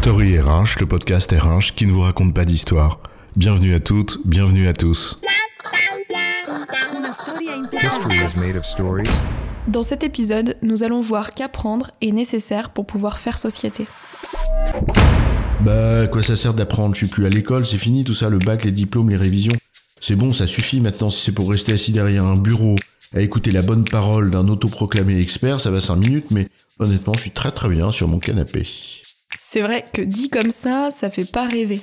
Story RH, le podcast RH qui ne vous raconte pas d'histoire. Bienvenue à toutes, bienvenue à tous. History is made of stories. Dans cet épisode, nous allons voir qu'apprendre est nécessaire pour pouvoir faire société. Bah, quoi ça sert d'apprendre? Je suis plus à l'école, c'est fini tout ça, le bac, les diplômes, les révisions. C'est bon, ça suffit maintenant si c'est pour rester assis derrière un bureau à écouter la bonne parole d'un autoproclamé expert, ça va 5 minutes, mais honnêtement, je suis très très bien sur mon canapé. C'est vrai que dit comme ça, ça fait pas rêver.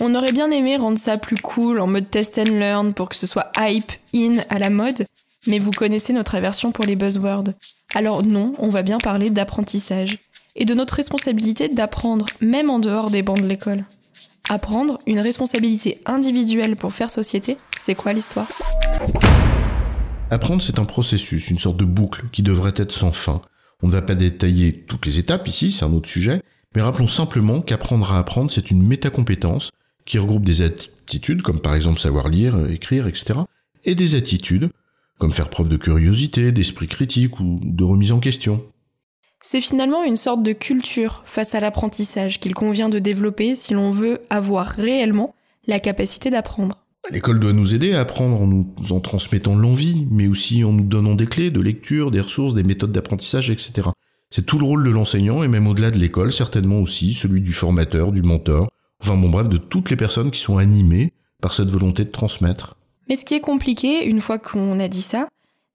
On aurait bien aimé rendre ça plus cool en mode test and learn pour que ce soit hype, in, à la mode, mais vous connaissez notre aversion pour les buzzwords. Alors non, on va bien parler d'apprentissage et de notre responsabilité d'apprendre, même en dehors des bancs de l'école. Apprendre, une responsabilité individuelle pour faire société, c'est quoi l'histoire? Apprendre, c'est un processus, une sorte de boucle qui devrait être sans fin. On ne va pas détailler toutes les étapes ici, c'est un autre sujet, mais rappelons simplement qu'apprendre à apprendre, c'est une métacompétence qui regroupe des aptitudes, comme par exemple savoir lire, écrire, etc., et des attitudes, comme faire preuve de curiosité, d'esprit critique ou de remise en question. C'est finalement une sorte de culture face à l'apprentissage qu'il convient de développer si l'on veut avoir réellement la capacité d'apprendre. L'école doit nous aider à apprendre en nous en transmettant l'envie, mais aussi en nous donnant des clés de lecture, des ressources, des méthodes d'apprentissage, etc. C'est tout le rôle de l'enseignant et même au-delà de l'école, certainement aussi celui du formateur, du mentor, enfin bon bref, de toutes les personnes qui sont animées par cette volonté de transmettre. Mais ce qui est compliqué, une fois qu'on a dit ça,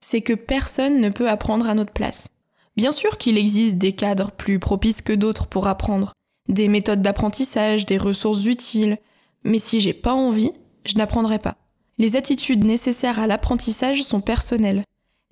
c'est que personne ne peut apprendre à notre place. Bien sûr qu'il existe des cadres plus propices que d'autres pour apprendre, des méthodes d'apprentissage, des ressources utiles, mais si j'ai pas envie, je n'apprendrai pas. Les attitudes nécessaires à l'apprentissage sont personnelles.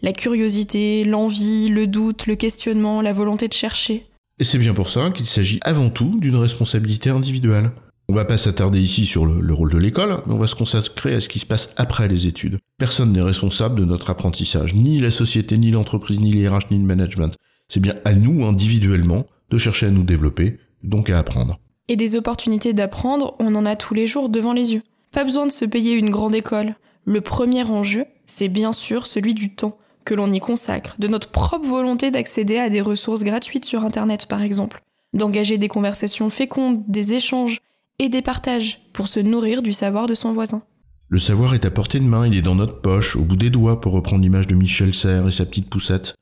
La curiosité, l'envie, le doute, le questionnement, la volonté de chercher. Et c'est bien pour ça qu'il s'agit avant tout d'une responsabilité individuelle. On va pas s'attarder ici sur le, le rôle de l'école, mais on va se consacrer à ce qui se passe après les études. Personne n'est responsable de notre apprentissage, ni la société, ni l'entreprise, ni les RH, ni le management. C'est bien à nous, individuellement, de chercher à nous développer, donc à apprendre. Et des opportunités d'apprendre, on en a tous les jours devant les yeux. Pas besoin de se payer une grande école. Le premier enjeu, c'est bien sûr celui du temps que l'on y consacre, de notre propre volonté d'accéder à des ressources gratuites sur Internet par exemple, d'engager des conversations fécondes, des échanges et des partages pour se nourrir du savoir de son voisin. Le savoir est à portée de main, il est dans notre poche, au bout des doigts pour reprendre l'image de Michel Serres et sa petite poussette.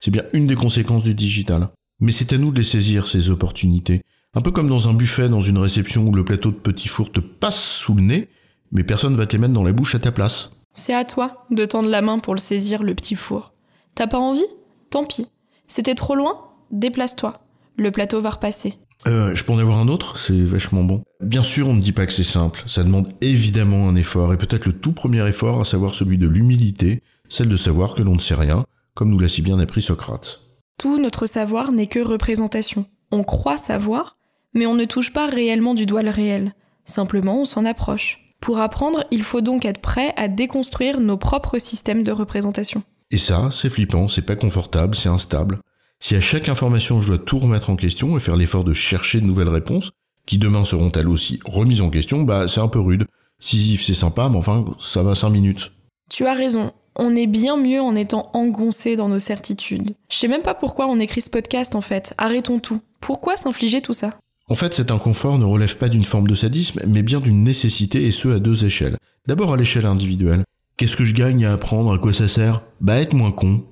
C'est bien une des conséquences du digital. Mais c'est à nous de les saisir, ces opportunités. Un peu comme dans un buffet, dans une réception où le plateau de petits fours te passe sous le nez, mais personne va te les mettre dans la bouche à ta place. C'est à toi de tendre la main pour le saisir, le petit four. T'as pas envie? Tant pis. C'était trop loin? Déplace-toi. Le plateau va repasser. Euh, je peux en avoir un autre? C'est vachement bon. Bien sûr, on ne dit pas que c'est simple. Ça demande évidemment un effort, et peut-être le tout premier effort, à savoir celui de l'humilité, celle de savoir que l'on ne sait rien, comme nous l'a si bien appris Socrate. Tout notre savoir n'est que représentation. On croit savoir, mais on ne touche pas réellement du doigt le réel. Simplement, on s'en approche. Pour apprendre, il faut donc être prêt à déconstruire nos propres systèmes de représentation. Et ça, c'est flippant, c'est pas confortable, c'est instable. Si à chaque information je dois tout remettre en question et faire l'effort de chercher de nouvelles réponses, qui demain seront elles aussi remises en question, bah c'est un peu rude. Sisyphe c'est sympa, mais enfin ça va 5 minutes. Tu as raison, on est bien mieux en étant engoncé dans nos certitudes. Je sais même pas pourquoi on écrit ce podcast en fait, arrêtons tout. Pourquoi s'infliger tout ça? En fait, cet inconfort ne relève pas d'une forme de sadisme, mais bien d'une nécessité et ce à deux échelles. D'abord à l'échelle individuelle. Qu'est-ce que je gagne à apprendre? À quoi ça sert? Bah être moins con.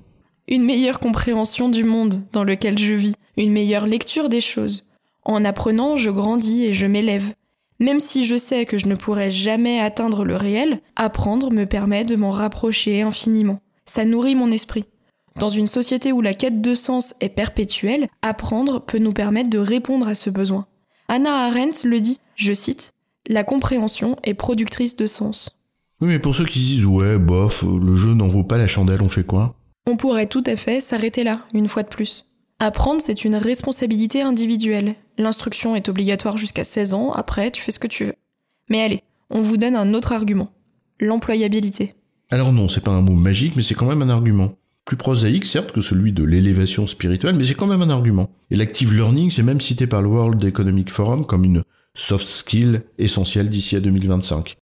Une meilleure compréhension du monde dans lequel je vis, une meilleure lecture des choses. En apprenant, je grandis et je m'élève. Même si je sais que je ne pourrai jamais atteindre le réel, apprendre me permet de m'en rapprocher infiniment. Ça nourrit mon esprit. Dans une société où la quête de sens est perpétuelle, apprendre peut nous permettre de répondre à ce besoin. Anna Arendt le dit, je cite, La compréhension est productrice de sens. Oui, mais pour ceux qui disent ouais, bof, le jeu n'en vaut pas la chandelle, on fait quoi? On pourrait tout à fait s'arrêter là, une fois de plus. Apprendre, c'est une responsabilité individuelle. L'instruction est obligatoire jusqu'à 16 ans, après, tu fais ce que tu veux. Mais allez, on vous donne un autre argument. L'employabilité. Alors non, c'est pas un mot magique, mais c'est quand même un argument. Plus prosaïque, certes, que celui de l'élévation spirituelle, mais c'est quand même un argument. Et l'active learning, c'est même cité par le World Economic Forum comme une soft skill essentielle d'ici à 2025.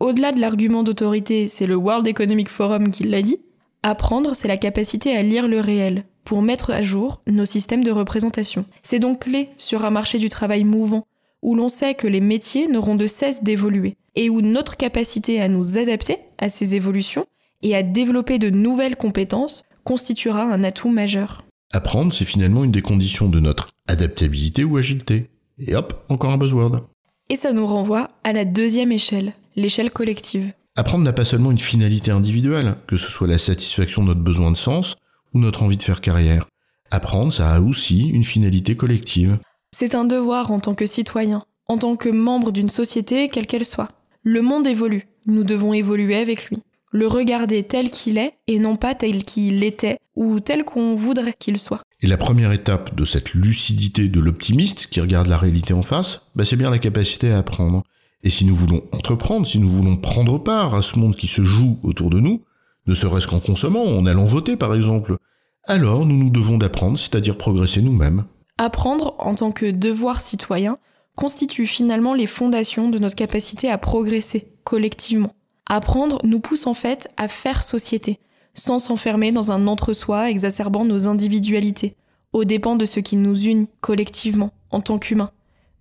Au-delà de l'argument d'autorité, c'est le World Economic Forum qui l'a dit. Apprendre, c'est la capacité à lire le réel, pour mettre à jour nos systèmes de représentation. C'est donc clé sur un marché du travail mouvant, où l'on sait que les métiers n'auront de cesse d'évoluer, et où notre capacité à nous adapter à ces évolutions et à développer de nouvelles compétences constituera un atout majeur. Apprendre, c'est finalement une des conditions de notre adaptabilité ou agilité. Et hop, encore un buzzword. Et ça nous renvoie à la deuxième échelle, l'échelle collective. Apprendre n'a pas seulement une finalité individuelle, que ce soit la satisfaction de notre besoin de sens ou notre envie de faire carrière. Apprendre, ça a aussi une finalité collective. C'est un devoir en tant que citoyen, en tant que membre d'une société, quelle qu'elle soit. Le monde évolue, nous devons évoluer avec lui. Le regarder tel qu'il est et non pas tel qu'il était ou tel qu'on voudrait qu'il soit. Et la première étape de cette lucidité de l'optimiste qui regarde la réalité en face, bah c'est bien la capacité à apprendre. Et si nous voulons entreprendre, si nous voulons prendre part à ce monde qui se joue autour de nous, ne serait-ce qu'en consommant, en allant voter par exemple, alors nous nous devons d'apprendre, c'est-à-dire progresser nous-mêmes. Apprendre en tant que devoir citoyen constitue finalement les fondations de notre capacité à progresser collectivement. Apprendre nous pousse en fait à faire société, sans s'enfermer dans un entre-soi exacerbant nos individualités, aux dépens de ce qui nous unit collectivement, en tant qu'humains,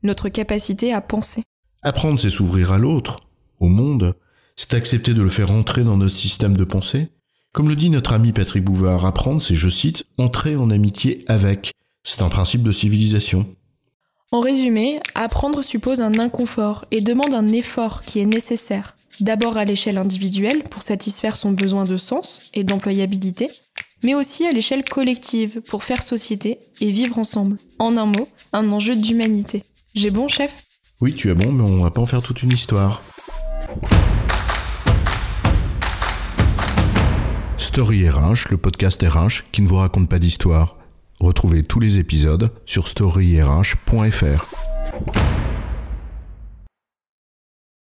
notre capacité à penser. Apprendre, c'est s'ouvrir à l'autre, au monde, c'est accepter de le faire entrer dans notre système de pensée. Comme le dit notre ami Patrick Bouvard, apprendre, c'est, je cite, entrer en amitié avec. C'est un principe de civilisation. En résumé, apprendre suppose un inconfort et demande un effort qui est nécessaire, d'abord à l'échelle individuelle pour satisfaire son besoin de sens et d'employabilité, mais aussi à l'échelle collective pour faire société et vivre ensemble. En un mot, un enjeu d'humanité. J'ai bon, chef? Oui, tu as bon, mais on va pas en faire toute une histoire. Story RH, le podcast RH qui ne vous raconte pas d'histoire. Retrouvez tous les épisodes sur storyrh.fr.